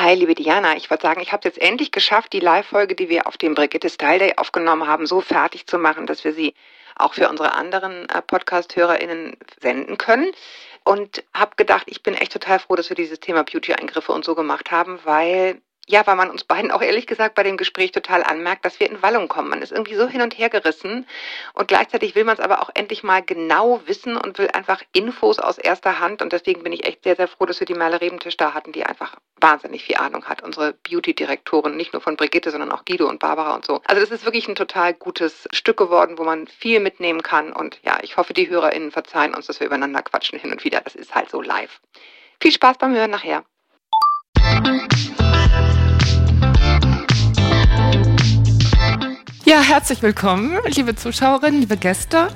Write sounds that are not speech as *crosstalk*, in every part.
Hi, liebe Diana. Ich wollte sagen, ich habe es jetzt endlich geschafft, die Live-Folge, die wir auf dem Brigitte Style Day aufgenommen haben, so fertig zu machen, dass wir sie auch für unsere anderen äh, Podcast-HörerInnen senden können. Und habe gedacht, ich bin echt total froh, dass wir dieses Thema Beauty-Eingriffe und so gemacht haben, weil ja, weil man uns beiden auch ehrlich gesagt bei dem Gespräch total anmerkt, dass wir in Wallung kommen. Man ist irgendwie so hin und her gerissen und gleichzeitig will man es aber auch endlich mal genau wissen und will einfach Infos aus erster Hand und deswegen bin ich echt sehr, sehr froh, dass wir die Merle Rebentisch da hatten, die einfach wahnsinnig viel Ahnung hat. Unsere Beauty-Direktorin, nicht nur von Brigitte, sondern auch Guido und Barbara und so. Also das ist wirklich ein total gutes Stück geworden, wo man viel mitnehmen kann und ja, ich hoffe, die HörerInnen verzeihen uns, dass wir übereinander quatschen hin und wieder. Das ist halt so live. Viel Spaß beim Hören nachher. Ja, herzlich willkommen, liebe Zuschauerinnen, liebe Gäste.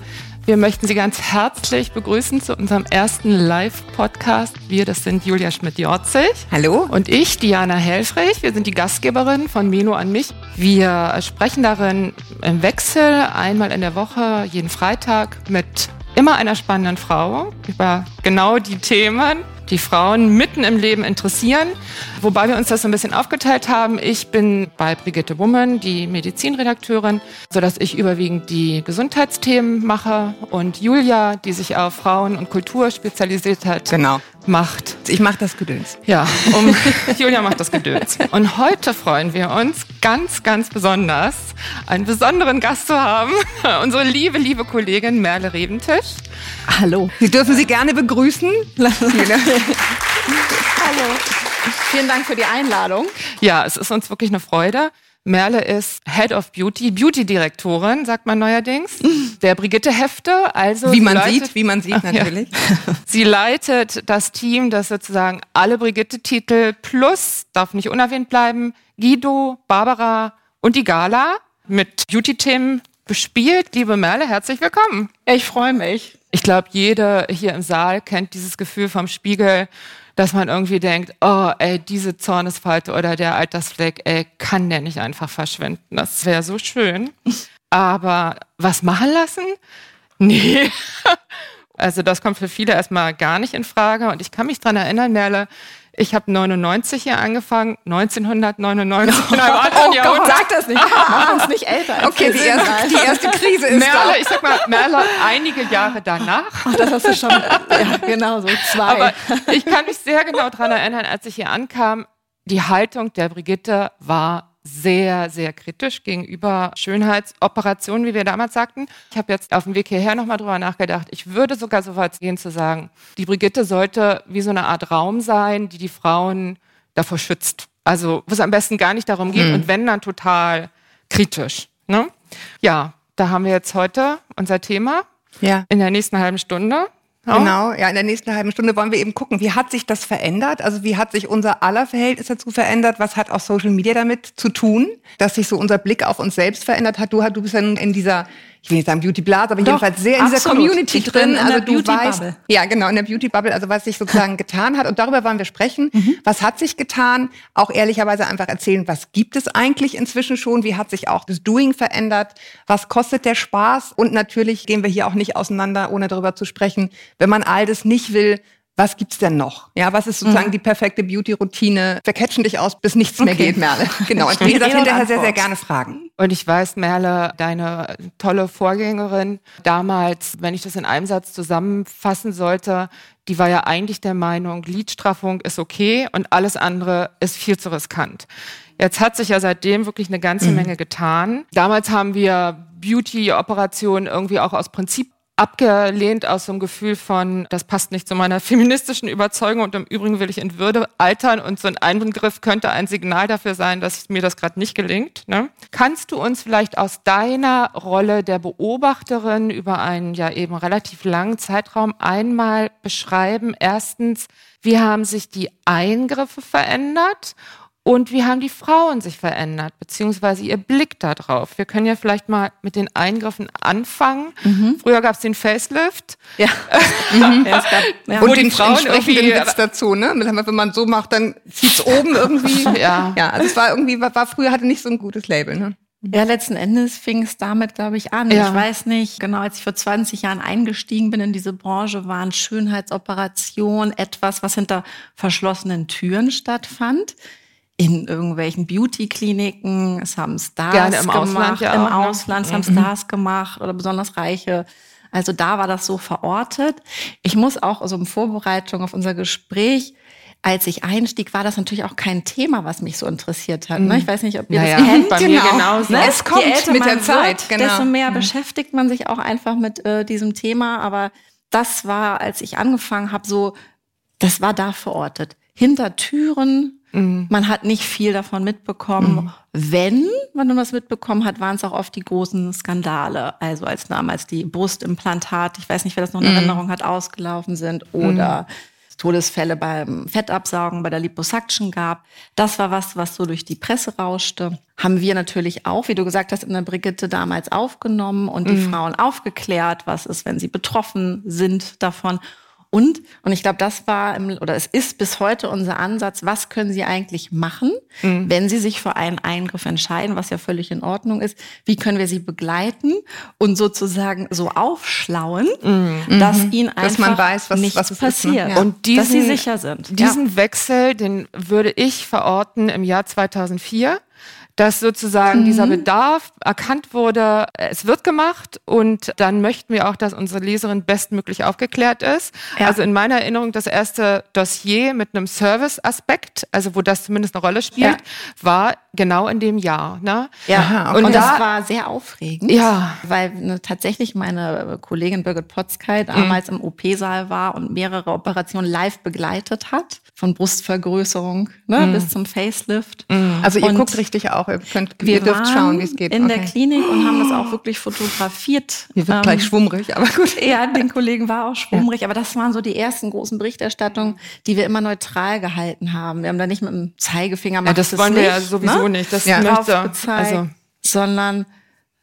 Wir möchten Sie ganz herzlich begrüßen zu unserem ersten Live-Podcast. Wir, das sind Julia Schmidt-Jorzig. Hallo. Und ich, Diana Helfrich. Wir sind die Gastgeberin von Meno an mich. Wir sprechen darin im Wechsel einmal in der Woche, jeden Freitag, mit immer einer spannenden Frau über genau die Themen, die Frauen mitten im Leben interessieren. Wobei wir uns das so ein bisschen aufgeteilt haben. Ich bin bei Brigitte Woman, die Medizinredakteurin, sodass ich überwiegend die Gesundheitsthemen mache und Julia, die sich auf Frauen und Kultur spezialisiert hat, genau. macht. Ich mache das Gedöns. Ja, um, *laughs* Julia macht das Gedöns. Und heute freuen wir uns ganz, ganz besonders, einen besonderen Gast zu haben. *laughs* Unsere liebe, liebe Kollegin Merle Rebentisch. Hallo. Sie dürfen Sie gerne begrüßen. *laughs* Hallo. Vielen Dank für die Einladung. Ja, es ist uns wirklich eine Freude. Merle ist Head of Beauty, Beauty-Direktorin, sagt man neuerdings, der Brigitte Hefte. Also wie man leitet, sieht, wie man sieht natürlich. Ja. *laughs* Sie leitet das Team, das sozusagen alle Brigitte-Titel plus, darf nicht unerwähnt bleiben, Guido, Barbara und die Gala mit Beauty-Themen bespielt. Liebe Merle, herzlich willkommen. Ich freue mich. Ich glaube, jeder hier im Saal kennt dieses Gefühl vom Spiegel, dass man irgendwie denkt, oh, ey, diese Zornesfalte oder der Altersfleck, ey, kann der nicht einfach verschwinden. Das wäre so schön. *laughs* Aber was machen lassen? Nee. *laughs* Also das kommt für viele erstmal gar nicht in Frage. Und ich kann mich dran erinnern, Merle, ich habe 99 hier angefangen, 1999 oh, *laughs* oh. Gott, sag das nicht. Mach uns nicht älter. Okay, die erste, die erste, Krise ist Merle, da. Ich sag mal, Merle, einige Jahre danach. Ach, das hast du schon, ja, genau so, zwei. Aber ich kann mich sehr genau daran erinnern, als ich hier ankam, die Haltung der Brigitte war sehr, sehr kritisch gegenüber Schönheitsoperationen, wie wir damals sagten. Ich habe jetzt auf dem Weg hierher nochmal drüber nachgedacht. Ich würde sogar so weit gehen zu sagen, die Brigitte sollte wie so eine Art Raum sein, die die Frauen davor schützt. Also wo es am besten gar nicht darum geht mhm. und wenn dann total kritisch. Ne? Ja, da haben wir jetzt heute unser Thema. Ja. In der nächsten halben Stunde. Oh. Genau, ja, in der nächsten halben Stunde wollen wir eben gucken, wie hat sich das verändert? Also wie hat sich unser aller Verhältnis dazu verändert? Was hat auch Social Media damit zu tun, dass sich so unser Blick auf uns selbst verändert hat? Du, du bist ja in dieser ich will nicht sagen Beauty Blase, aber Doch, jedenfalls sehr in dieser Community ich drin. also du Beauty weißt, Bubble. ja genau, in der Beauty Bubble, also was sich sozusagen getan hat. Und darüber wollen wir sprechen. Mhm. Was hat sich getan? Auch ehrlicherweise einfach erzählen, was gibt es eigentlich inzwischen schon? Wie hat sich auch das Doing verändert? Was kostet der Spaß? Und natürlich gehen wir hier auch nicht auseinander, ohne darüber zu sprechen. Wenn man all das nicht will, was gibt's denn noch? Ja, was ist sozusagen mhm. die perfekte Beauty-Routine? Wir catchen dich aus, bis nichts okay. mehr geht, Merle. *laughs* Genau. Und wie gesagt, hinterher sehr, sehr gerne fragen. Und ich weiß, Merle, deine tolle Vorgängerin damals, wenn ich das in einem Satz zusammenfassen sollte, die war ja eigentlich der Meinung, Lidstraffung ist okay und alles andere ist viel zu riskant. Jetzt hat sich ja seitdem wirklich eine ganze mhm. Menge getan. Damals haben wir Beauty-Operationen irgendwie auch aus Prinzip abgelehnt aus so einem Gefühl von, das passt nicht zu meiner feministischen Überzeugung und im Übrigen will ich in Würde altern und so ein Eingriff könnte ein Signal dafür sein, dass mir das gerade nicht gelingt. Ne? Kannst du uns vielleicht aus deiner Rolle der Beobachterin über einen ja eben relativ langen Zeitraum einmal beschreiben? Erstens, wie haben sich die Eingriffe verändert? Und wie haben die Frauen sich verändert, beziehungsweise ihr Blick darauf? Wir können ja vielleicht mal mit den Eingriffen anfangen. Mhm. Früher gab es den Facelift. Ja. *laughs* mhm. ja, gab, ja. Und den Frauen irgendwie Witz dazu, ne? Wenn man so macht, dann zieht's oben irgendwie. *laughs* ja. Ja, also es war irgendwie, war, war früher hatte nicht so ein gutes Label, ne? Ja, letzten Endes fing es damit, glaube ich, an. Ja. Ich weiß nicht, genau als ich vor 20 Jahren eingestiegen bin in diese Branche, waren Schönheitsoperationen etwas, was hinter verschlossenen Türen stattfand. In irgendwelchen Beauty-Kliniken, es haben Stars Gerne im gemacht, Ausland ja im auch? Ausland, es haben Mhm. Stars gemacht oder besonders reiche. Also da war das so verortet. Ich muss auch so in Vorbereitung auf unser Gespräch als ich einstieg, war das natürlich auch kein Thema, was mich so interessiert hat. Ne? Ich weiß nicht, ob ihr Naja, das kennt. bei mir genauso. Ne? Es kommt mit der Zeit, wird, genau. Desto mehr beschäftigt man sich auch einfach mit äh, diesem Thema. Aber das war, als ich angefangen habe, so, das war da verortet. Hinter Türen. Man hat nicht viel davon mitbekommen. Wenn man was mitbekommen hat, waren es auch oft die großen Skandale. Also als damals die Brustimplantate, ich weiß nicht, wer das noch in Erinnerung hat, ausgelaufen sind oder Todesfälle beim Fettabsaugen, bei der Liposuction gab. Das war was, was so durch die Presse rauschte. Haben wir natürlich auch, wie du gesagt hast, in der Brigitte damals aufgenommen und die Frauen aufgeklärt, was ist, wenn sie betroffen sind davon. Und, und ich glaube, das war, im, oder es ist bis heute unser Ansatz, was können sie eigentlich machen, wenn sie sich für einen Eingriff entscheiden, was ja völlig in Ordnung ist. Wie können wir sie begleiten und sozusagen so aufschlauen, dass ihnen einfach Dass man weiß, was- nichts was es ist, ne? passiert. Ja. Und diesen, dass sie sicher sind. Diesen Wechsel, den würde ich verorten im Jahr 2004, dass sozusagen Mhm. dieser Bedarf erkannt wurde, es wird gemacht und dann möchten wir auch, dass unsere Leserin bestmöglich aufgeklärt ist. Ja. Also in meiner Erinnerung das erste Dossier mit einem Service-Aspekt, also wo das zumindest eine Rolle spielt, Ja. war genau in dem Jahr. Ne? Ja, Aha, und, und das da- war sehr aufregend, Ja. weil ne, tatsächlich meine Kollegin Birgit Potzkei Mhm. damals im OP-Saal war und mehrere Operationen live begleitet hat, von Brustvergrößerung ne, Mhm. bis zum Facelift. Also ihr Und guckt richtig auch, ihr, könnt, Wir ihr dürft schauen, wie es geht. in Okay. der Klinik und haben das auch wirklich fotografiert. Hier wird Ähm, gleich schwummrig, aber gut. Ja, den Kollegen war auch schwummrig, aber das waren so die ersten großen Berichterstattungen, die wir immer neutral gehalten haben. Wir haben da nicht mit dem Zeigefinger Ja, macht das wollen wir ja sowieso ne? nicht. Das Ja. möchte, gezeigt, also, sondern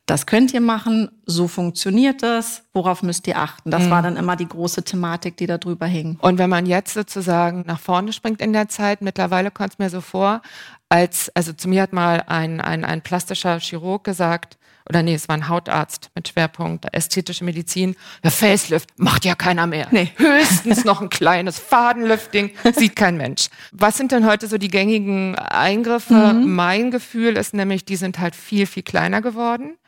das könnt ihr machen, so funktioniert das, worauf müsst ihr achten. Das Mhm. war dann immer die große Thematik, die da drüber hing. Und wenn man jetzt sozusagen nach vorne springt in der Zeit, mittlerweile kommt es mir so vor, als, also zu mir hat mal ein, ein, ein plastischer Chirurg gesagt, oder nee, es war ein Hautarzt mit Schwerpunkt ästhetische Medizin, der Facelift macht ja keiner mehr. Nee. *laughs* Höchstens noch ein kleines Fadenlifting, sieht kein Mensch. Was sind denn heute so die gängigen Eingriffe? Mein Gefühl ist nämlich, die sind halt viel, viel kleiner geworden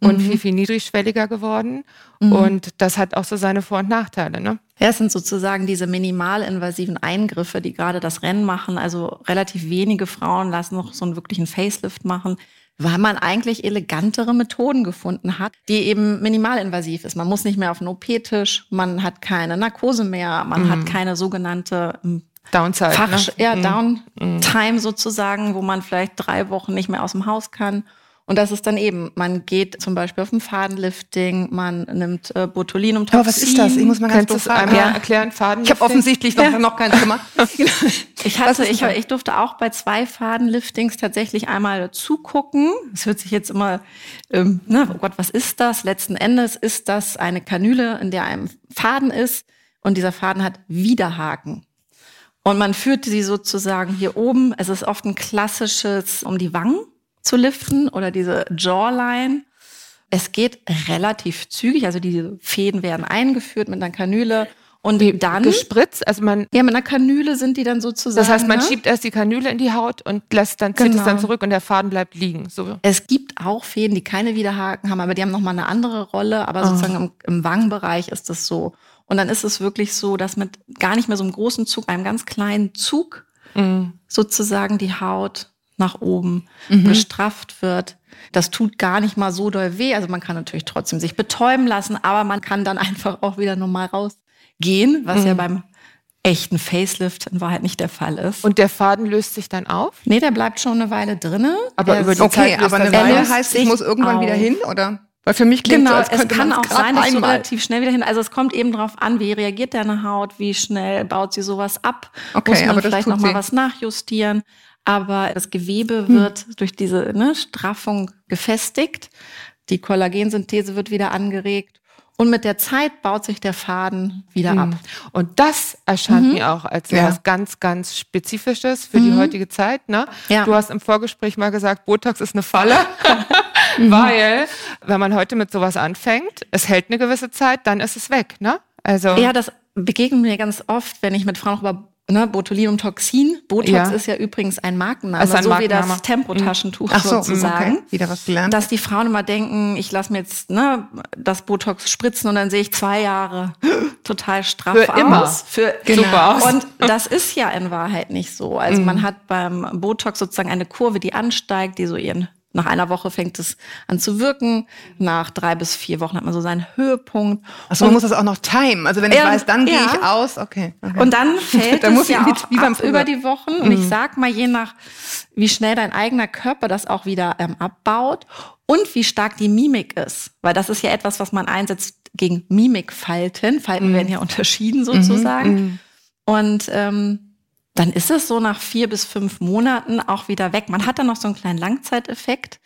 und viel, viel niedrigschwelliger geworden. Und das hat auch so seine Vor- und Nachteile. Ne? Ja, es sind sozusagen diese minimalinvasiven Eingriffe, die gerade das Rennen machen. Also relativ wenige Frauen lassen noch so einen wirklichen Facelift machen, weil man eigentlich elegantere Methoden gefunden hat, die eben minimalinvasiv ist. Man muss nicht mehr auf den OP-Tisch, man hat keine Narkose mehr, man hat keine sogenannte ähm, Downside. Fach, ne? ja, Downtime sozusagen, wo man vielleicht drei Wochen nicht mehr aus dem Haus kann. Und das ist dann eben, man geht zum Beispiel auf ein Fadenlifting, man nimmt äh, Botulinum. Aber was ist das? Ich muss mal ganz fragen. einmal Ja. erklären? Faden Ich habe offensichtlich noch, noch keins gemacht. *laughs* Ich, hatte, ich, ich durfte auch bei zwei Fadenliftings tatsächlich einmal zugucken. Es hört sich jetzt immer, ähm, ne, oh Gott, was ist das? Letzten Endes ist das eine Kanüle, in der ein Faden ist und dieser Faden hat Widerhaken. Und man führt sie sozusagen hier oben. Es ist oft ein klassisches, um die Wangen zu liften oder diese Jawline. Es geht relativ zügig, also diese Fäden werden eingeführt mit einer Kanüle und dann gespritzt. Also man, ja, mit einer Kanüle sind die dann sozusagen. das heißt, man ne? schiebt erst die Kanüle in die Haut und lässt dann, zieht es Genau. dann zurück und der Faden bleibt liegen. So. Es gibt auch Fäden, die keine Widerhaken haben, aber die haben nochmal eine andere Rolle. Aber Ah. sozusagen im, im Wangenbereich ist das so. Und dann ist es wirklich so, dass mit gar nicht mehr so einem großen Zug, einem ganz kleinen Zug Mhm. sozusagen die Haut nach oben Mhm. gestrafft wird. Das tut gar nicht mal so doll weh. Also man kann natürlich trotzdem sich betäuben lassen, aber man kann dann *laughs* einfach auch wieder normal rausgehen, was Mhm. ja beim echten Facelift in Wahrheit nicht der Fall ist. Und der Faden löst sich dann auf? nee, der bleibt schon eine Weile drinne. Aber Er über die Okay, Zeit aber eine Weile heißt, ich muss irgendwann wieder auf. hin, oder? Weil für mich klingt Genau, so, es kann auch sein, dass du einmal. relativ schnell wieder hin. Also es kommt eben drauf an, wie reagiert deine Haut, wie schnell baut sie sowas ab. Okay, Muss man aber vielleicht noch mal was nachjustieren. Aber das Gewebe Hm. wird durch diese ne, Straffung gefestigt. Die Kollagensynthese wird wieder angeregt. Und mit der Zeit baut sich der Faden wieder ab. Und das erscheint Mhm. mir auch als Ja. was ganz, ganz Spezifisches für die heutige Zeit. Ne? Ja. Du hast im Vorgespräch mal gesagt, Botox ist eine Falle. *laughs* Mhm. Weil, wenn man heute mit sowas anfängt, es hält eine gewisse Zeit, dann ist es weg. Ne? Also, Ja, das begegnet mir ganz oft, wenn ich mit Frauen über ne, Botulinumtoxin. Botox ja. ist ja übrigens ein Markenname, ein so Markenname. wie das Tempotaschentuch so, sozusagen. Okay. Wieder was gelernt. Dass die Frauen immer denken, ich lasse mir jetzt ne, das Botox spritzen und dann sehe ich zwei Jahre *gasps* total straff Für aus. Immer. Für genau. Super aus. Und das ist ja in Wahrheit nicht so. Also mhm. man hat beim Botox sozusagen eine Kurve, die ansteigt, die so ihren nach einer Woche fängt es an zu wirken. Nach drei bis vier Wochen hat man so seinen Höhepunkt. Achso, man muss das auch noch timen. Also wenn ich ja, weiß, dann ja. gehe ich aus. Okay. okay. Und dann fällt *laughs* dann es ja auch wie beim über die Wochen. Mhm. Und ich mhm. sag mal, je nach wie schnell dein eigener Körper das auch wieder ähm, abbaut und wie stark die Mimik ist. Weil das ist ja etwas, was man einsetzt gegen Mimikfalten. Falten mhm. werden ja unterschieden sozusagen. Mhm. Und ähm, dann ist es so nach vier bis fünf Monaten auch wieder weg. Man hat dann noch so einen kleinen Langzeiteffekt,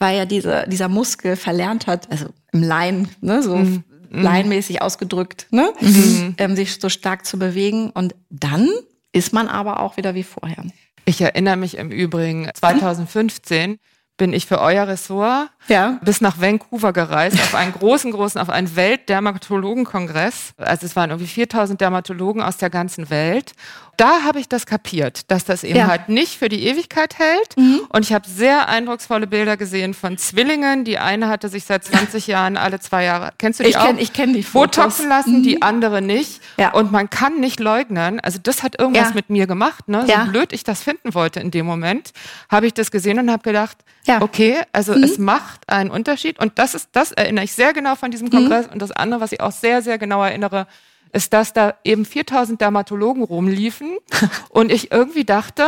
weil ja diese, dieser Muskel verlernt hat, also im Laien, ne, so mhm. laienmäßig ausgedrückt, ne, mhm. ähm, sich so stark zu bewegen. Und dann ist man aber auch wieder wie vorher. Ich erinnere mich im Übrigen 2015 bin ich für euer Ressort ja. bis nach Vancouver gereist, auf einen großen, großen, auf einen Weltdermatologenkongress. Also es waren irgendwie 4000 Dermatologen aus der ganzen Welt da habe ich das kapiert, dass das eben ja. halt nicht für die Ewigkeit hält. Mhm. Und ich habe sehr eindrucksvolle Bilder gesehen von Zwillingen. Die eine hatte sich seit 20 *laughs* Jahren alle zwei Jahre, kennst du die ich auch? Kenn, ich kenne die Fotos. Botoxen lassen, mhm. die andere nicht. Ja. Und man kann nicht leugnen, also das hat irgendwas ja. mit mir gemacht. Ne? So blöd ich das finden wollte in dem Moment, habe ich das gesehen und habe gedacht, okay, also mhm. es macht einen Unterschied. Und das ist, das erinnere ich sehr genau von diesem Kongress. Mhm. Und das andere, was ich auch sehr, sehr genau erinnere, ist, dass da eben 4000 Dermatologen rumliefen *laughs* und ich irgendwie dachte,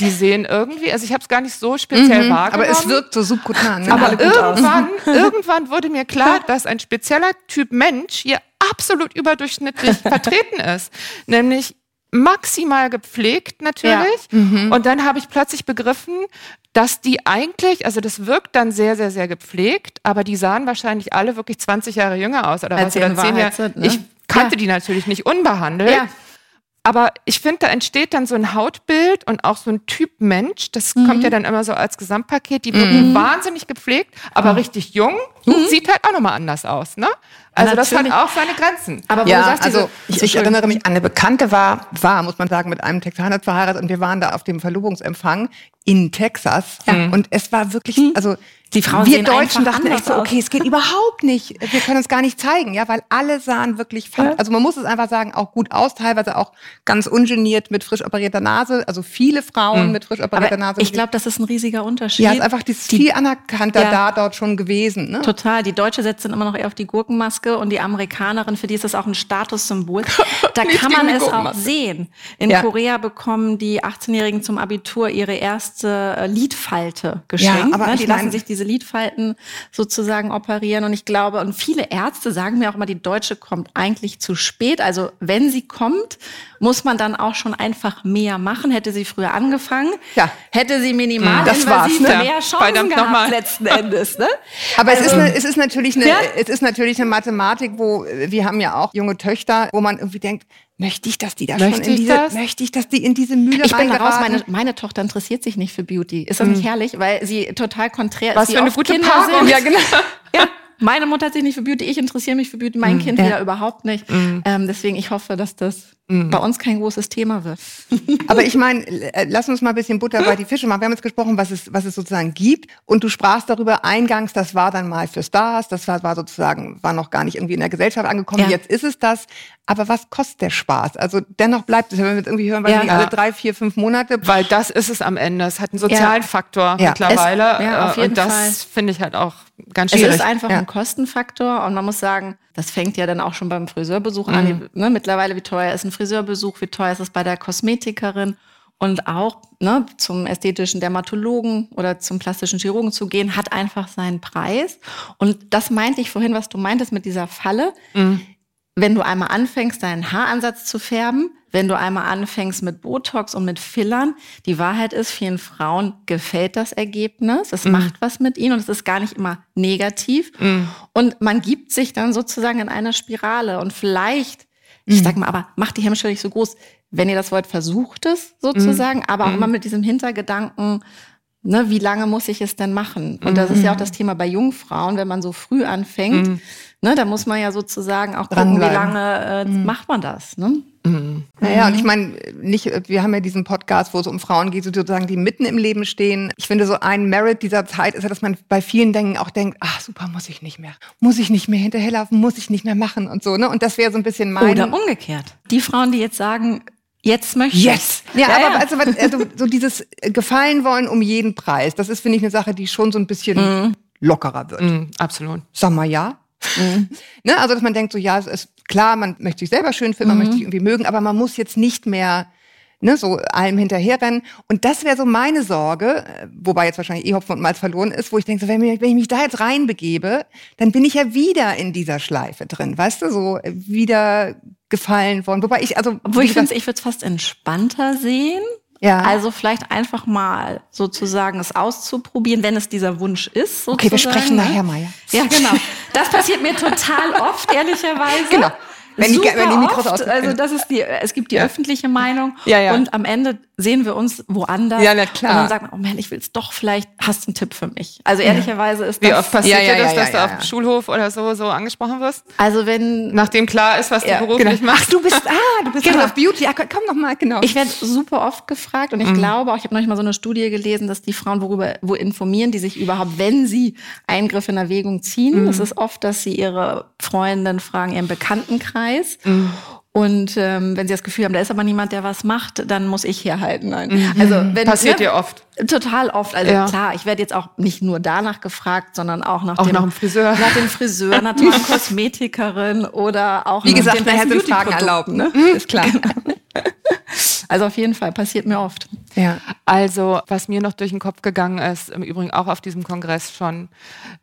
die sehen irgendwie, also ich habe es gar nicht so speziell mhm, wahrgenommen. Aber es wirkt so subkutan. Ne? Aber irgendwann, *laughs* irgendwann wurde mir klar, dass ein spezieller Typ Mensch hier absolut überdurchschnittlich *laughs* vertreten ist. Nämlich maximal gepflegt natürlich. Ja. Mhm. Und dann habe ich plötzlich begriffen, dass die eigentlich, also das wirkt dann sehr, sehr, sehr gepflegt, aber die sahen wahrscheinlich alle wirklich 20 Jahre jünger aus oder Als was oder 10 Jahre. ne? Ich kannte ja. die natürlich nicht unbehandelt. Ja. Aber ich finde, da entsteht dann so ein Hautbild und auch so ein Typ Mensch. Das mhm. kommt ja dann immer so als Gesamtpaket. Die wirken mhm. wahnsinnig gepflegt, aber mhm. richtig jung. Mhm. Sieht halt auch nochmal anders aus, ne? Also Natürlich. das hat auch seine Grenzen. Aber wo ja, du sagst, also ich, ich erinnere mich, eine Bekannte war, war, muss man sagen, mit einem Texaner verheiratet und wir waren da auf dem Verlobungsempfang in Texas. Ja. Und es war wirklich, hm. also die Frauen wir Deutschen dachten echt so, okay, es geht überhaupt nicht. Wir können uns gar nicht zeigen, ja, weil alle sahen wirklich, ja. also man muss es einfach sagen, auch gut aus, teilweise auch ganz ungeniert mit frisch operierter Nase. Also viele Frauen mhm. mit frisch operierter Aber Nase. Ich glaube, das ist ein riesiger Unterschied. Ja, ist einfach die, viel anerkannter ja. da dort schon gewesen. Ne? Total. Die Deutsche setzt dann immer noch eher auf die Gurkenmaske und die Amerikanerin, für die ist das auch ein Statussymbol. *laughs* Da kann man es auch sehen. In ja. Korea bekommen die 18-Jährigen zum Abitur ihre erste äh, Lidfalte geschenkt. Ja, aber ne? Die lassen sich diese Lidfalten sozusagen operieren. Und ich glaube, und viele Ärzte sagen mir auch immer, die Deutsche kommt eigentlich zu spät. Also wenn sie kommt, muss man dann auch schon einfach mehr machen. Hätte sie früher angefangen, ja. hätte sie minimal das war's, ne? mehr Chancen gehabt letzten Endes. Ne? Aber also, es, ist eine, es ist natürlich eine, ja? es ist natürlich eine Mathematik, wo wir haben ja auch junge Töchter, wo man irgendwie denkt, möchte ich, dass die da möchte schon in diese, das? möchte ich, dass die in diese Mühle Ich bin raus, meine, meine Tochter interessiert sich nicht für Beauty. Ist das hm. nicht herrlich? Weil sie total konträr Was ist. Was für eine gute Kinder Paarung. Ja, genau. *laughs* ja. Meine Mutter hat sich nicht für Beauty, ich interessiere mich für Beauty, mein mm, Kind ja. wieder überhaupt nicht. Mm. Ähm, deswegen, ich hoffe, dass das mm. bei uns kein großes Thema wird. *laughs* Aber ich meine, äh, lass uns mal ein bisschen Butter bei die Fische machen. Wir haben jetzt gesprochen, was es, was es sozusagen gibt. Und du sprachst darüber eingangs, das war dann mal für Stars, das war, war sozusagen, war noch gar nicht irgendwie in der Gesellschaft angekommen. Ja. Jetzt ist es das. Aber was kostet der Spaß? Also dennoch bleibt es, wenn wir jetzt irgendwie hören, weil ja. alle drei, vier, fünf Monate. Weil das ist es am Ende. Es hat einen sozialen ja. Faktor mittlerweile. Es, ja, auf jeden und das finde ich halt auch ganz schwierig. Es ist einfach ein Kostenfaktor und man muss sagen, das fängt ja dann auch schon beim Friseurbesuch mhm. an. Ne, mittlerweile, wie teuer ist ein Friseurbesuch, wie teuer ist es bei der Kosmetikerin? Und auch ne, zum ästhetischen Dermatologen oder zum plastischen Chirurgen zu gehen, hat einfach seinen Preis. Und das meinte ich vorhin, was du meintest mit dieser Falle. Mhm wenn du einmal anfängst, deinen Haaransatz zu färben, wenn du einmal anfängst mit Botox und mit Fillern, die Wahrheit ist, vielen Frauen gefällt das Ergebnis, es mm. macht was mit ihnen und es ist gar nicht immer negativ. Mm. Und man gibt sich dann sozusagen in einer Spirale und vielleicht, ich sag mal, aber macht die Hemmschwelle nicht so groß, wenn ihr das wollt, versucht es sozusagen, mm. aber auch mm. immer mit diesem Hintergedanken, ne, wie lange muss ich es denn machen? Und das ist ja auch das Thema bei Jungfrauen, wenn man so früh anfängt, Ne, da muss man ja sozusagen auch gucken, wie lange äh, mhm. macht man das. Ne? Mhm. Naja, und ich meine, nicht, wir haben ja diesen Podcast, wo es um Frauen geht, sozusagen, die mitten im Leben stehen. Ich finde, so ein Merit dieser Zeit ist ja, dass man bei vielen Dingen auch denkt, ach super, muss ich nicht mehr. Muss ich nicht mehr hinterherlaufen, muss ich nicht mehr machen und so, ne? Und das wäre so ein bisschen mein. Oder umgekehrt. Die Frauen, die jetzt sagen, Jetzt möchte ich. Yes. Ja, ja, aber ja. Also, also, so dieses Gefallen wollen um jeden Preis, das ist, finde ich, eine Sache, die schon so ein bisschen mm. lockerer wird. Mm, absolut. Sag mal ja. Mhm. ne? Also, dass man denkt, so ja, es ist klar, man möchte sich selber schön finden, man möchte sich irgendwie mögen, aber man muss jetzt nicht mehr ne, so allem hinterherrennen. Und das wäre so meine Sorge, äh, wobei jetzt wahrscheinlich eh Hopfen und Malz verloren ist, wo ich denke, so, wenn, wenn ich mich da jetzt reinbegebe, dann bin ich ja wieder in dieser Schleife drin, weißt du, so wieder gefallen worden. Wobei ich, also. Wo ich finde, ich würde es fast entspannter sehen. Ja. Also vielleicht einfach mal sozusagen es auszuprobieren, wenn es dieser Wunsch ist. Sozusagen. Okay, wir sprechen ne? nachher mal. Ja. ja, genau. Das passiert mir total oft, ehrlicherweise. Genau. Wenn Super die, wenn die Mikros oft, Also das ist die, es gibt die ja. öffentliche Meinung ja, ja. und am Ende sehen wir uns woanders. Ja, na klar. Und dann sagt man, oh man, ich will es doch, vielleicht hast du einen Tipp für mich. Also ehrlicherweise ist das... Wie oft passiert dir das, dass du auf dem Schulhof oder so, so angesprochen wirst? Also wenn... Nachdem klar ist, was du beruflich genau. machst. Ach, du bist, ah, du bist genau. auf Beauty. Ja, komm noch mal, genau. Ich werde super oft gefragt und ich mhm. glaube auch, ich habe noch mal so eine Studie gelesen, dass die Frauen worüber, wo informieren die sich überhaupt, wenn sie Eingriffe in Erwägung ziehen. Mhm. Es ist oft, dass sie ihre Freundinnen fragen, ihren Bekanntenkreis. Mhm. Und ähm, wenn sie das Gefühl haben, da ist aber niemand, der was macht, dann muss ich herhalten. Nein. Mhm. Also wenn, passiert ne, dir oft. Total oft. Also ja. klar, ich werde jetzt auch nicht nur danach gefragt, sondern auch nach auch dem, nach dem Friseur, *laughs* nach dem Friseur, nach der *laughs* Kosmetikerin oder auch wie gesagt, nachher sind Fragen erlaubt, ne? Mhm. Ist klar. *laughs* Also auf jeden Fall passiert mir oft. Ja. Also was mir noch durch den Kopf gegangen ist, im Übrigen auch auf diesem Kongress schon,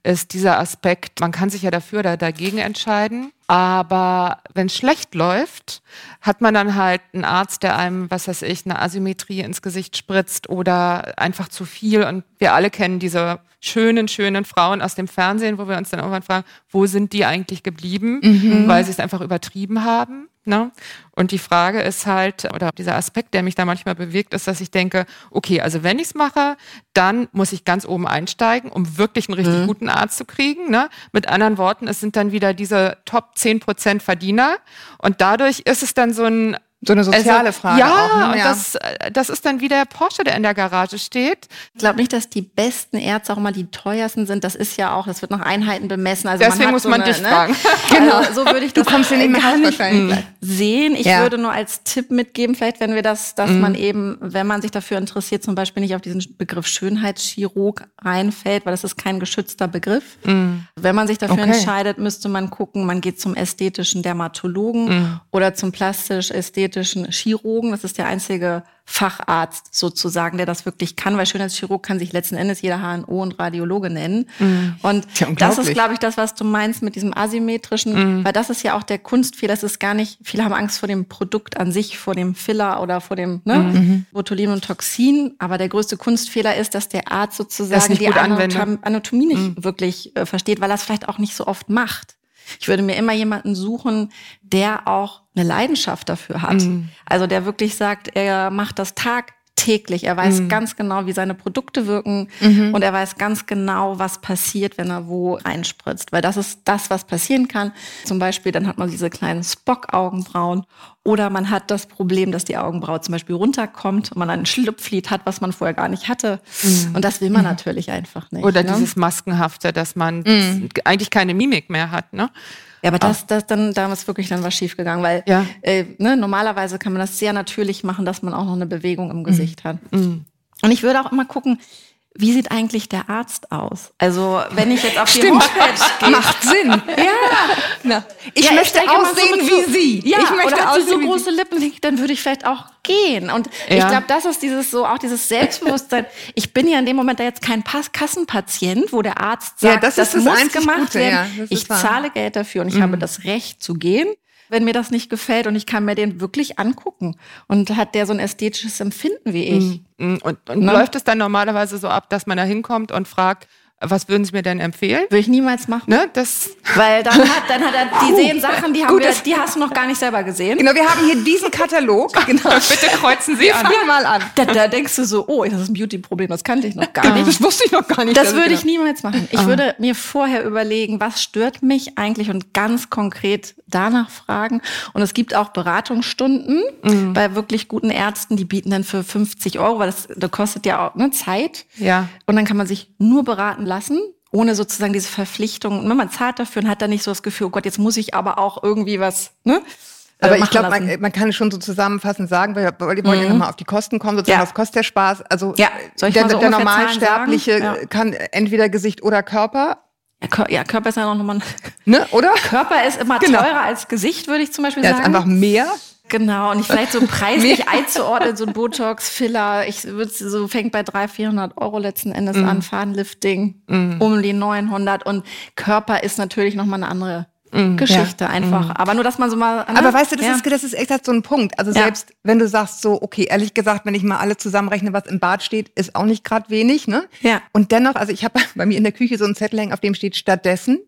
ist dieser Aspekt. Man kann sich ja dafür oder dagegen entscheiden. Aber wenn es schlecht läuft, hat man dann halt einen Arzt, der einem, was weiß ich, eine Asymmetrie ins Gesicht spritzt oder einfach zu viel. Und wir alle kennen diese schönen, schönen Frauen aus dem Fernsehen, wo wir uns dann irgendwann fragen, wo sind die eigentlich geblieben, mhm. weil sie es einfach übertrieben haben. Ne? Und die Frage ist halt, oder dieser Aspekt, der mich da manchmal bewegt, ist, dass ich denke, okay, also wenn ich es mache, dann muss ich ganz oben einsteigen, um wirklich einen richtig mhm. guten Arzt zu kriegen. Ne? Mit anderen Worten, es sind dann wieder diese Top 10% Verdiener. Und dadurch ist es dann so ein so eine soziale also, Frage. Ja, auch, ne? und ja. Das, das ist dann wie der Porsche, der in der Garage steht. Ich glaube nicht, dass die besten Ärzte auch immer die teuersten sind. Das ist ja auch, das wird nach Einheiten bemessen. Also Deswegen man muss so man eine, dich ne? fragen. *laughs* genau, also so würde ich das du kommst in den gar nicht sehen. Ich ja. würde nur als Tipp mitgeben, vielleicht wenn wir das, dass mhm. man eben, wenn man sich dafür interessiert, zum Beispiel nicht auf diesen Begriff Schönheitschirurg reinfällt, weil das ist kein geschützter Begriff. Mhm. Wenn man sich dafür okay. entscheidet, müsste man gucken, man geht zum ästhetischen Dermatologen mhm. oder zum plastisch-ästhetischen orthopädischen Chirurgen. Das ist der einzige Facharzt sozusagen, der das wirklich kann, weil Schönheitschirurg kann sich letzten Endes jeder HNO und Radiologe nennen. Mhm. Und das ist, glaube ich, das, was du meinst mit diesem asymmetrischen, mhm. weil das ist ja auch der Kunstfehler. Das ist gar nicht, viele haben Angst vor dem Produkt an sich, vor dem Filler oder vor dem ne, mhm. Botulin und Toxin. Aber der größte Kunstfehler ist, dass der Arzt sozusagen die Anatom Anatomie nicht mhm. wirklich äh, versteht, weil er es vielleicht auch nicht so oft macht. Ich würde mir immer jemanden suchen, der auch eine Leidenschaft dafür hat. Mhm. Also der wirklich sagt, er macht das Tag täglich. Er weiß mhm. ganz genau, wie seine Produkte wirken mhm. und er weiß ganz genau, was passiert, wenn er wo einspritzt. Weil das ist das, was passieren kann. Zum Beispiel, dann hat man diese kleinen Spock-Augenbrauen oder man hat das Problem, dass die Augenbraue zum Beispiel runterkommt und man ein Schlupflied hat, was man vorher gar nicht hatte. Mhm. Und das will man natürlich einfach nicht. Oder ne? dieses Maskenhafte, dass man mhm. eigentlich keine Mimik mehr hat. Ne? Ja, aber das, das dann, da ist wirklich dann was schiefgegangen, weil ja. äh, ne, normalerweise kann man das sehr natürlich machen, dass man auch noch eine Bewegung im Gesicht mhm. hat. Mhm. Und ich würde auch immer gucken, wie sieht eigentlich der Arzt aus? Also, wenn ich jetzt auf die Stimmt. Homepage *laughs* gehe. Macht Sinn. Ja. Na, ich ja, möchte ich aussehen so wie Sie. Ja, ich möchte oder hat sie so große Lippen, dann würde ich vielleicht auch gehen. Und ja. ich glaube, das ist dieses so, auch dieses Selbstbewusstsein. Ich bin ja in dem Moment da jetzt kein Pass Kassenpatient, wo der Arzt sagt, ja, das, das, das muss gemacht Gute, werden. Ich zahle Geld dafür und ich mhm. habe das Recht zu gehen wenn mir das nicht gefällt und ich kann mir den wirklich angucken. Und hat der so ein ästhetisches Empfinden wie ich. Mm, mm. Und, und ne? läuft es dann normalerweise so ab, dass man da hinkommt und fragt, Was würden Sie mir denn empfehlen? Würde ich niemals machen. Ne, das Weil dann *laughs* hat, dann hat er, die sehen Sachen, die, haben Gut, wir, die hast du noch gar nicht selber gesehen. Genau, wir haben hier diesen Katalog. *laughs* Genau. bitte kreuzen Sie an. Fangen mal an. Da, da denkst du so, oh, das ist ein Beauty-Problem, das kannte ich noch gar nicht. Das wusste ich noch gar nicht. Das würde ich niemals machen. Ich würde mir vorher überlegen, was stört mich eigentlich und ganz konkret danach fragen. Und es gibt auch Beratungsstunden bei wirklich guten Ärzten, die bieten dann für 50 Euro, weil das, das kostet ja auch ne, Zeit. Ja. Und dann kann man sich nur beraten lassen. Ohne sozusagen diese Verpflichtung. Und man zahlt dafür und hat dann nicht so das Gefühl, oh Gott, jetzt muss ich aber auch irgendwie was, ne? äh, Aber ich glaube, man, man kann es schon so zusammenfassend sagen, weil wir wollen ja nochmal auf die Kosten kommen, sozusagen, Ja. was kostet der Spaß? Also Ja. Soll ich der, so der Normalsterbliche? Ja. kann entweder Gesicht oder Körper, ja, Kör- ja, Körper ist ja noch nochmal. ne? Oder? *laughs* Körper ist immer Genau. teurer als Gesicht, würde ich zum Beispiel Der sagen. ist einfach mehr. Genau, und ich vielleicht so *laughs* preislich einzuordnen, so ein Botox, Filler, ich würde so fängt bei 300, 400 Euro letzten Endes Mhm. an, Fadenlifting um die 900 und Körper ist natürlich nochmal eine andere Geschichte einfach. Aber nur, dass man so mal. ne? Mhm. Aber weißt du, das, Ja. ist, das ist echt so ein Punkt. Also Ja. selbst wenn du sagst so, okay, ehrlich gesagt, wenn ich mal alle zusammenrechne, was im Bad steht, ist auch nicht gerade wenig, ne? Ja. Und dennoch, also ich habe *laughs* bei mir in der Küche so einen Zettel hängen, auf dem steht stattdessen.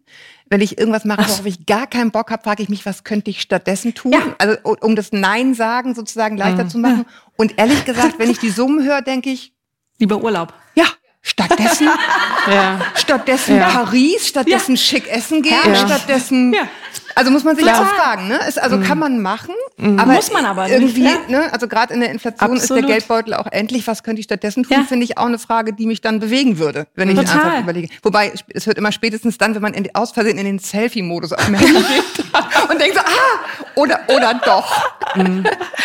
Wenn ich irgendwas mache, worauf ich gar keinen Bock habe, frage ich mich, was könnte ich stattdessen tun? Ja. Also um das Nein sagen sozusagen leichter zu machen. Und ehrlich gesagt, wenn ich die Summen höre, denke ich, Lieber Urlaub. ja, stattdessen, *laughs* Ja. stattdessen Ja. Paris, stattdessen schick essen gehen, stattdessen. Also muss man sich auch fragen, ne? Ist, also kann man machen, aber Muss man aber nicht, irgendwie, ja. ne? Also gerade in der Inflation ist Absolut. der Geldbeutel auch endlich. Was könnte ich stattdessen tun? Ja. Finde ich auch eine Frage, die mich dann bewegen würde, wenn ich Total. einfach überlege. Wobei es hört immer spätestens dann, wenn man in, aus Versehen in den Selfie-Modus auf dem Handy *laughs* geht und denkt so, ah, oder oder doch. *laughs*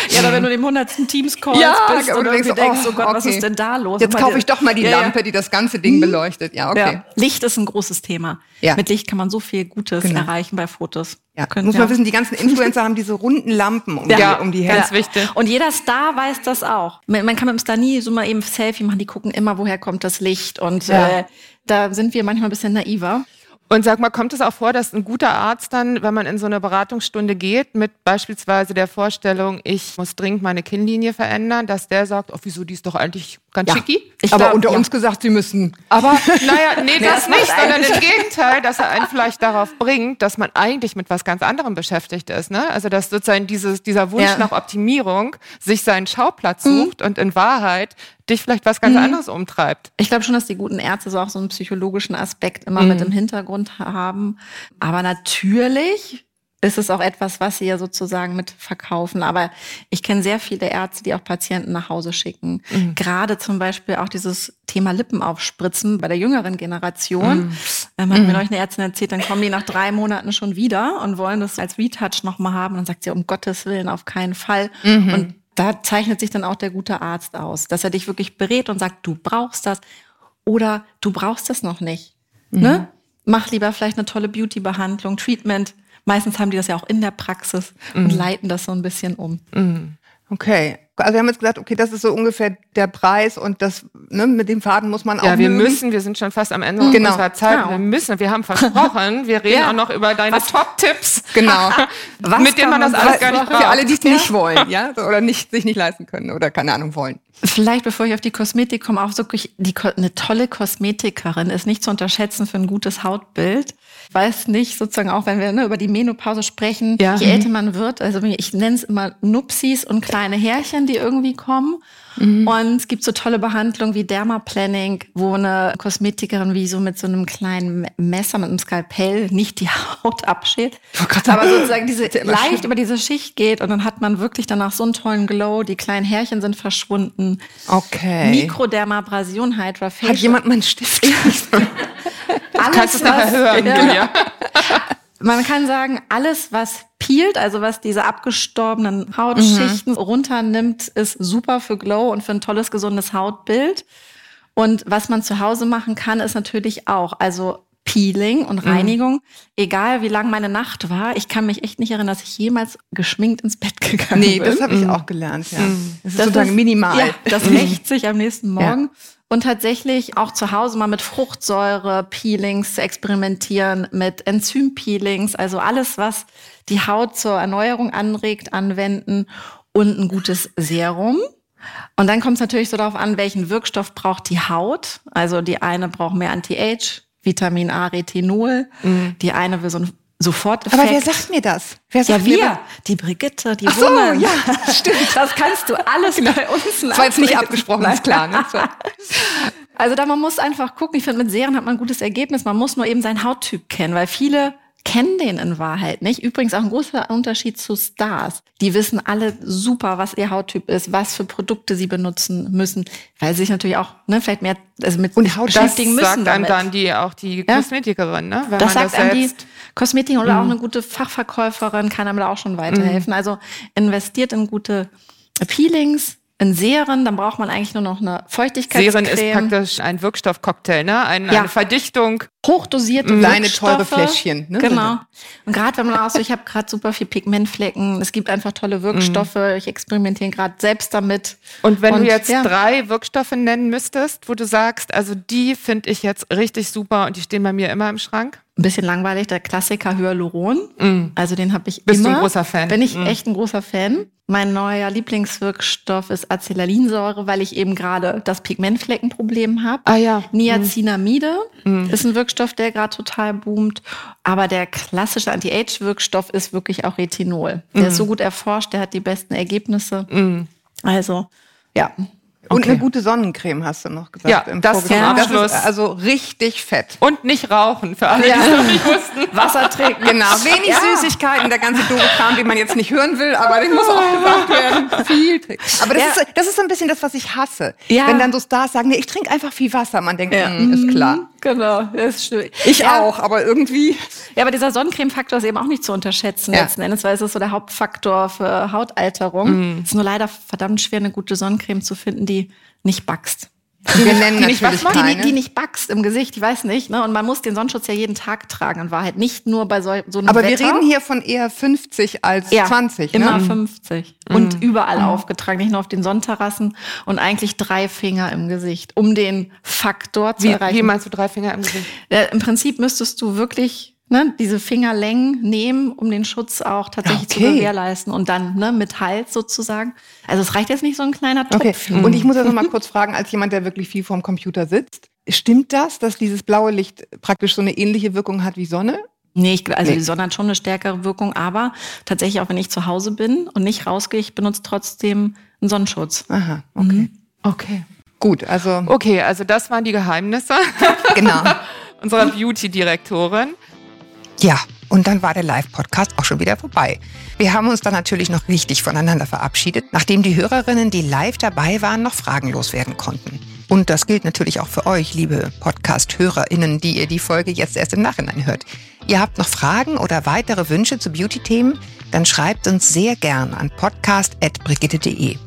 Ja, aber wenn du im 100. Teams-Call Ja, bist und und denkst so, denkst, oh, oh Gott, was okay. ist denn da los? Jetzt kaufe ich doch mal die. Lampe, die das ganze Ding beleuchtet. Ja, okay. Ja. Licht ist ein großes Thema. Ja. Mit Licht kann man so viel Gutes Genau. erreichen bei Fotos. Ja, Können- muss ja. man wissen, die ganzen Influencer haben diese runden Lampen um, Ja, die, um die ganz Hände. wichtig. Und jeder Star weiß das auch. Man, man kann mit dem Star nie so mal eben Selfie machen, die gucken immer, woher kommt das Licht. Und Ja. äh, da sind wir manchmal ein bisschen naiver. Und sag mal, kommt es auch vor, dass ein guter Arzt dann, wenn man in so eine Beratungsstunde geht, mit beispielsweise der Vorstellung, ich muss dringend meine Kinnlinie verändern, dass der sagt, oh, wieso, die ist doch eigentlich ganz schicki? Ich Aber glaub, unter ja. uns gesagt, sie müssen. Aber *laughs* naja, nee, das, das nicht, sondern im Gegenteil, dass er einen vielleicht darauf bringt, dass man eigentlich mit was ganz anderem beschäftigt ist. Ne? Also dass sozusagen dieses, dieser Wunsch Ja. nach Optimierung sich seinen Schauplatz sucht und in Wahrheit dich vielleicht was ganz anderes umtreibt. Ich glaube schon, dass die guten Ärzte so auch so einen psychologischen Aspekt immer mit im Hintergrund haben. Aber natürlich ist es auch etwas, was sie ja sozusagen mit verkaufen. Aber ich kenne sehr viele Ärzte, die auch Patienten nach Hause schicken. Gerade zum Beispiel auch dieses Thema Lippenaufspritzen bei der jüngeren Generation. Ähm, hat mir neulich eine Ärztin erzählt, dann kommen die nach drei Monaten schon wieder und wollen das als Retouch nochmal haben. Und dann sagt sie, um Gottes Willen, auf keinen Fall. Und da zeichnet sich dann auch der gute Arzt aus, dass er dich wirklich berät und sagt, du brauchst das oder du brauchst das noch nicht. Ne? Mach lieber vielleicht eine tolle Beauty-Behandlung, Treatment. Meistens haben die das ja auch in der Praxis und leiten das so ein bisschen um. Okay. Also wir haben jetzt gesagt, okay, das ist so ungefähr der Preis und das, ne, mit dem Faden muss man auch Ja, wir mögen. müssen, wir sind schon fast am Ende Genau. unserer Zeit. Genau. Wir müssen, wir haben versprochen, *laughs* wir reden Ja. auch noch über deine Top-Tipps. Genau. *laughs* Was Mit denen man das alles gar nicht Für braucht. alle, die es nicht wollen, ja, oder nicht, sich nicht leisten können oder keine Ahnung wollen. Vielleicht, bevor ich auf die Kosmetik komme, auch wirklich die, eine tolle Kosmetikerin ist nicht zu unterschätzen für ein gutes Hautbild. Ich weiß nicht, sozusagen auch, wenn wir ne, über die Menopause sprechen, Ja. je älter man wird, also ich nenne es immer Nupsis und kleine Härchen, die irgendwie kommen. Und es gibt so tolle Behandlungen wie Dermaplaning, wo eine Kosmetikerin wie so mit so einem kleinen Messer, mit einem Skalpell nicht die *laughs* Haut abschält, aber sozusagen diese *laughs* leicht über diese Schicht geht und dann hat man wirklich danach so einen tollen Glow, die kleinen Härchen sind verschwunden. Okay. Mikrodermabrasion, Hydrafacial. Hat jemand meinen Stift? *laughs* alles, Kannst du es nachher hören, Ja. Man kann sagen, alles, was peelt, also was diese abgestorbenen Hautschichten runternimmt, ist super für Glow und für ein tolles, gesundes Hautbild. Und was man zu Hause machen kann, ist natürlich auch, also Peeling und Reinigung, egal wie lang meine Nacht war. Ich kann mich echt nicht erinnern, dass ich jemals geschminkt ins Bett gegangen Nee, bin. das habe ich auch gelernt, ja. Das ist Mhm. Das sozusagen ist- minimal. Ja, das rächt sich am nächsten Morgen. Und tatsächlich auch zu Hause mal mit Fruchtsäure-Peelings zu experimentieren, mit Enzym-Peelings, also alles, was die Haut zur Erneuerung anregt, anwenden und ein gutes Serum. Und dann kommt es natürlich so darauf an, welchen Wirkstoff braucht die Haut. Also die eine braucht mehr Anti-Age, Vitamin A, Retinol. Mhm. Die eine will so ein Sofort. Aber wer sagt mir das? Wer sagt ja, wir. Mir die Brigitte, die Ach so, Woman. ja, *laughs* stimmt. Das kannst du alles genau. bei uns Das war jetzt nicht abgesprochen, ist klar. Ne? Also da man muss einfach gucken. Ich finde, mit Serien hat man ein gutes Ergebnis. Man muss nur eben seinen Hauttyp kennen, weil viele kennen den in Wahrheit nicht. Übrigens auch ein großer Unterschied zu Stars. Die wissen alle super, was ihr Hauttyp ist, was für Produkte sie benutzen müssen, weil sie sich natürlich auch ne, vielleicht mehr also mit und Haut beschäftigen das müssen. sagt dann die auch die ja? Kosmetikerin, ne? Wenn das sagt das einem die Kosmetikerin oder mhm. auch eine gute Fachverkäuferin kann einem da auch schon weiterhelfen. Mhm. Also investiert in gute Peelings, in Serien, dann braucht man eigentlich nur noch eine Feuchtigkeitscreme. Serien ist praktisch ein Wirkstoffcocktail, ne? Ein, ja. Eine Verdichtung. Hochdosierte mhm. Kleine teure Fläschchen. Ne? Genau. Und gerade wenn man auch so, ich habe gerade super viel Pigmentflecken, es gibt einfach tolle Wirkstoffe, mhm. ich experimentiere gerade selbst damit. Und wenn Und, du jetzt ja. drei Wirkstoffe nennen müsstest, wo du sagst, also die finde ich jetzt richtig super und die stehen bei mir immer im Schrank? Ein bisschen langweilig, der Klassiker Hyaluron. Mm. Also den habe ich Bist immer. du ein großer Fan? Bin ich mm. echt ein großer Fan. Mein neuer Lieblingswirkstoff ist Acelalinsäure, weil ich eben gerade das Pigmentfleckenproblem habe. Ah ja. Niacinamide mm. ist ein Wirkstoff, der gerade total boomt. Aber der klassische Anti-Age-Wirkstoff ist wirklich auch Retinol. Der ist mm. so gut erforscht, der hat die besten Ergebnisse. Mm. Also ja, und okay. eine gute Sonnencreme hast du noch gesagt. Ja, im das zum Abschluss. Das also richtig fett. Und nicht rauchen, für alle, ja. die es noch nicht wussten. *laughs* Wasser trinken. Genau, wenig ja. Süßigkeiten, der ganze doofe Kram, den man jetzt nicht hören will, aber den muss auch *laughs* gesagt werden. Viel trinken. Aber das, ja. ist, das ist so ein bisschen das, was ich hasse. Ja. Wenn dann so Stars sagen, nee, ich trinke einfach viel Wasser. Man denkt, ja. mh, ist klar. Genau, das ist schön. Ich auch, aber irgendwie. Ja, aber dieser Sonnencreme-Faktor ist eben auch nicht zu unterschätzen letzten Endes, weil es ist so der Hauptfaktor für Hautalterung. Mhm. Es ist nur leider verdammt schwer, eine gute Sonnencreme zu finden, die nicht backst. Die, wir nennen die, natürlich nicht, die, die, nicht backst im Gesicht, ich weiß nicht. Ne? Und man muss den Sonnenschutz ja jeden Tag tragen, in Wahrheit. Nicht nur bei so, so einem Aber Wetter. wir reden hier von eher 50 als ja, 20. Ne? Immer 50. Mhm. Und überall mhm. aufgetragen, nicht nur auf den Sonnterrassen. Und eigentlich drei Finger im Gesicht, um den Faktor zu wie, erreichen. Wie meinst du drei Finger im Gesicht? Äh, Im Prinzip müsstest du wirklich ne, diese Fingerlängen nehmen, um den Schutz auch tatsächlich okay. zu gewährleisten und dann ne, mit Hals sozusagen. Also es reicht jetzt nicht so ein kleiner Topf. Okay. Und ich muss also mal kurz fragen, als jemand, der wirklich viel vorm Computer sitzt, stimmt das, dass dieses blaue Licht praktisch so eine ähnliche Wirkung hat wie Sonne? Nee, ich, also nee. die Sonne hat schon eine stärkere Wirkung, aber tatsächlich auch wenn ich zu Hause bin und nicht rausgehe, ich benutze trotzdem einen Sonnenschutz. Aha, okay. Mhm. Okay. Gut, also. Okay, also das waren die Geheimnisse. genau. *laughs* unserer Beauty-Direktorin. Ja, und dann war der Live-Podcast auch schon wieder vorbei. Wir haben uns dann natürlich noch richtig voneinander verabschiedet, nachdem die Hörerinnen, die live dabei waren, noch fragenlos werden konnten. Und das gilt natürlich auch für euch, liebe Podcast-HörerInnen, die ihr die Folge jetzt erst im Nachhinein hört. Ihr habt noch Fragen oder weitere Wünsche zu Beauty-Themen? Dann schreibt uns sehr gern an podcast.brigitte.de.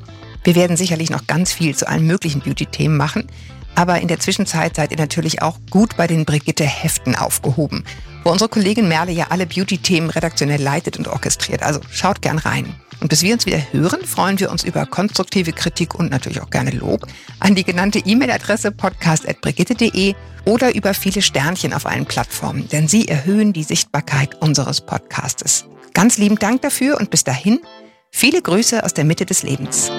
Wir werden sicherlich noch ganz viel zu allen möglichen Beauty-Themen machen. Aber in der Zwischenzeit seid ihr natürlich auch gut bei den Brigitte-Heften aufgehoben wo unsere Kollegin Merle ja alle Beauty-Themen redaktionell leitet und orchestriert. Also schaut gern rein. Und bis wir uns wieder hören, freuen wir uns über konstruktive Kritik und natürlich auch gerne Lob an die genannte E-Mail-Adresse podcast.brigitte.de oder über viele Sternchen auf allen Plattformen, denn sie erhöhen die Sichtbarkeit unseres Podcastes. Ganz lieben Dank dafür und bis dahin viele Grüße aus der Mitte des Lebens.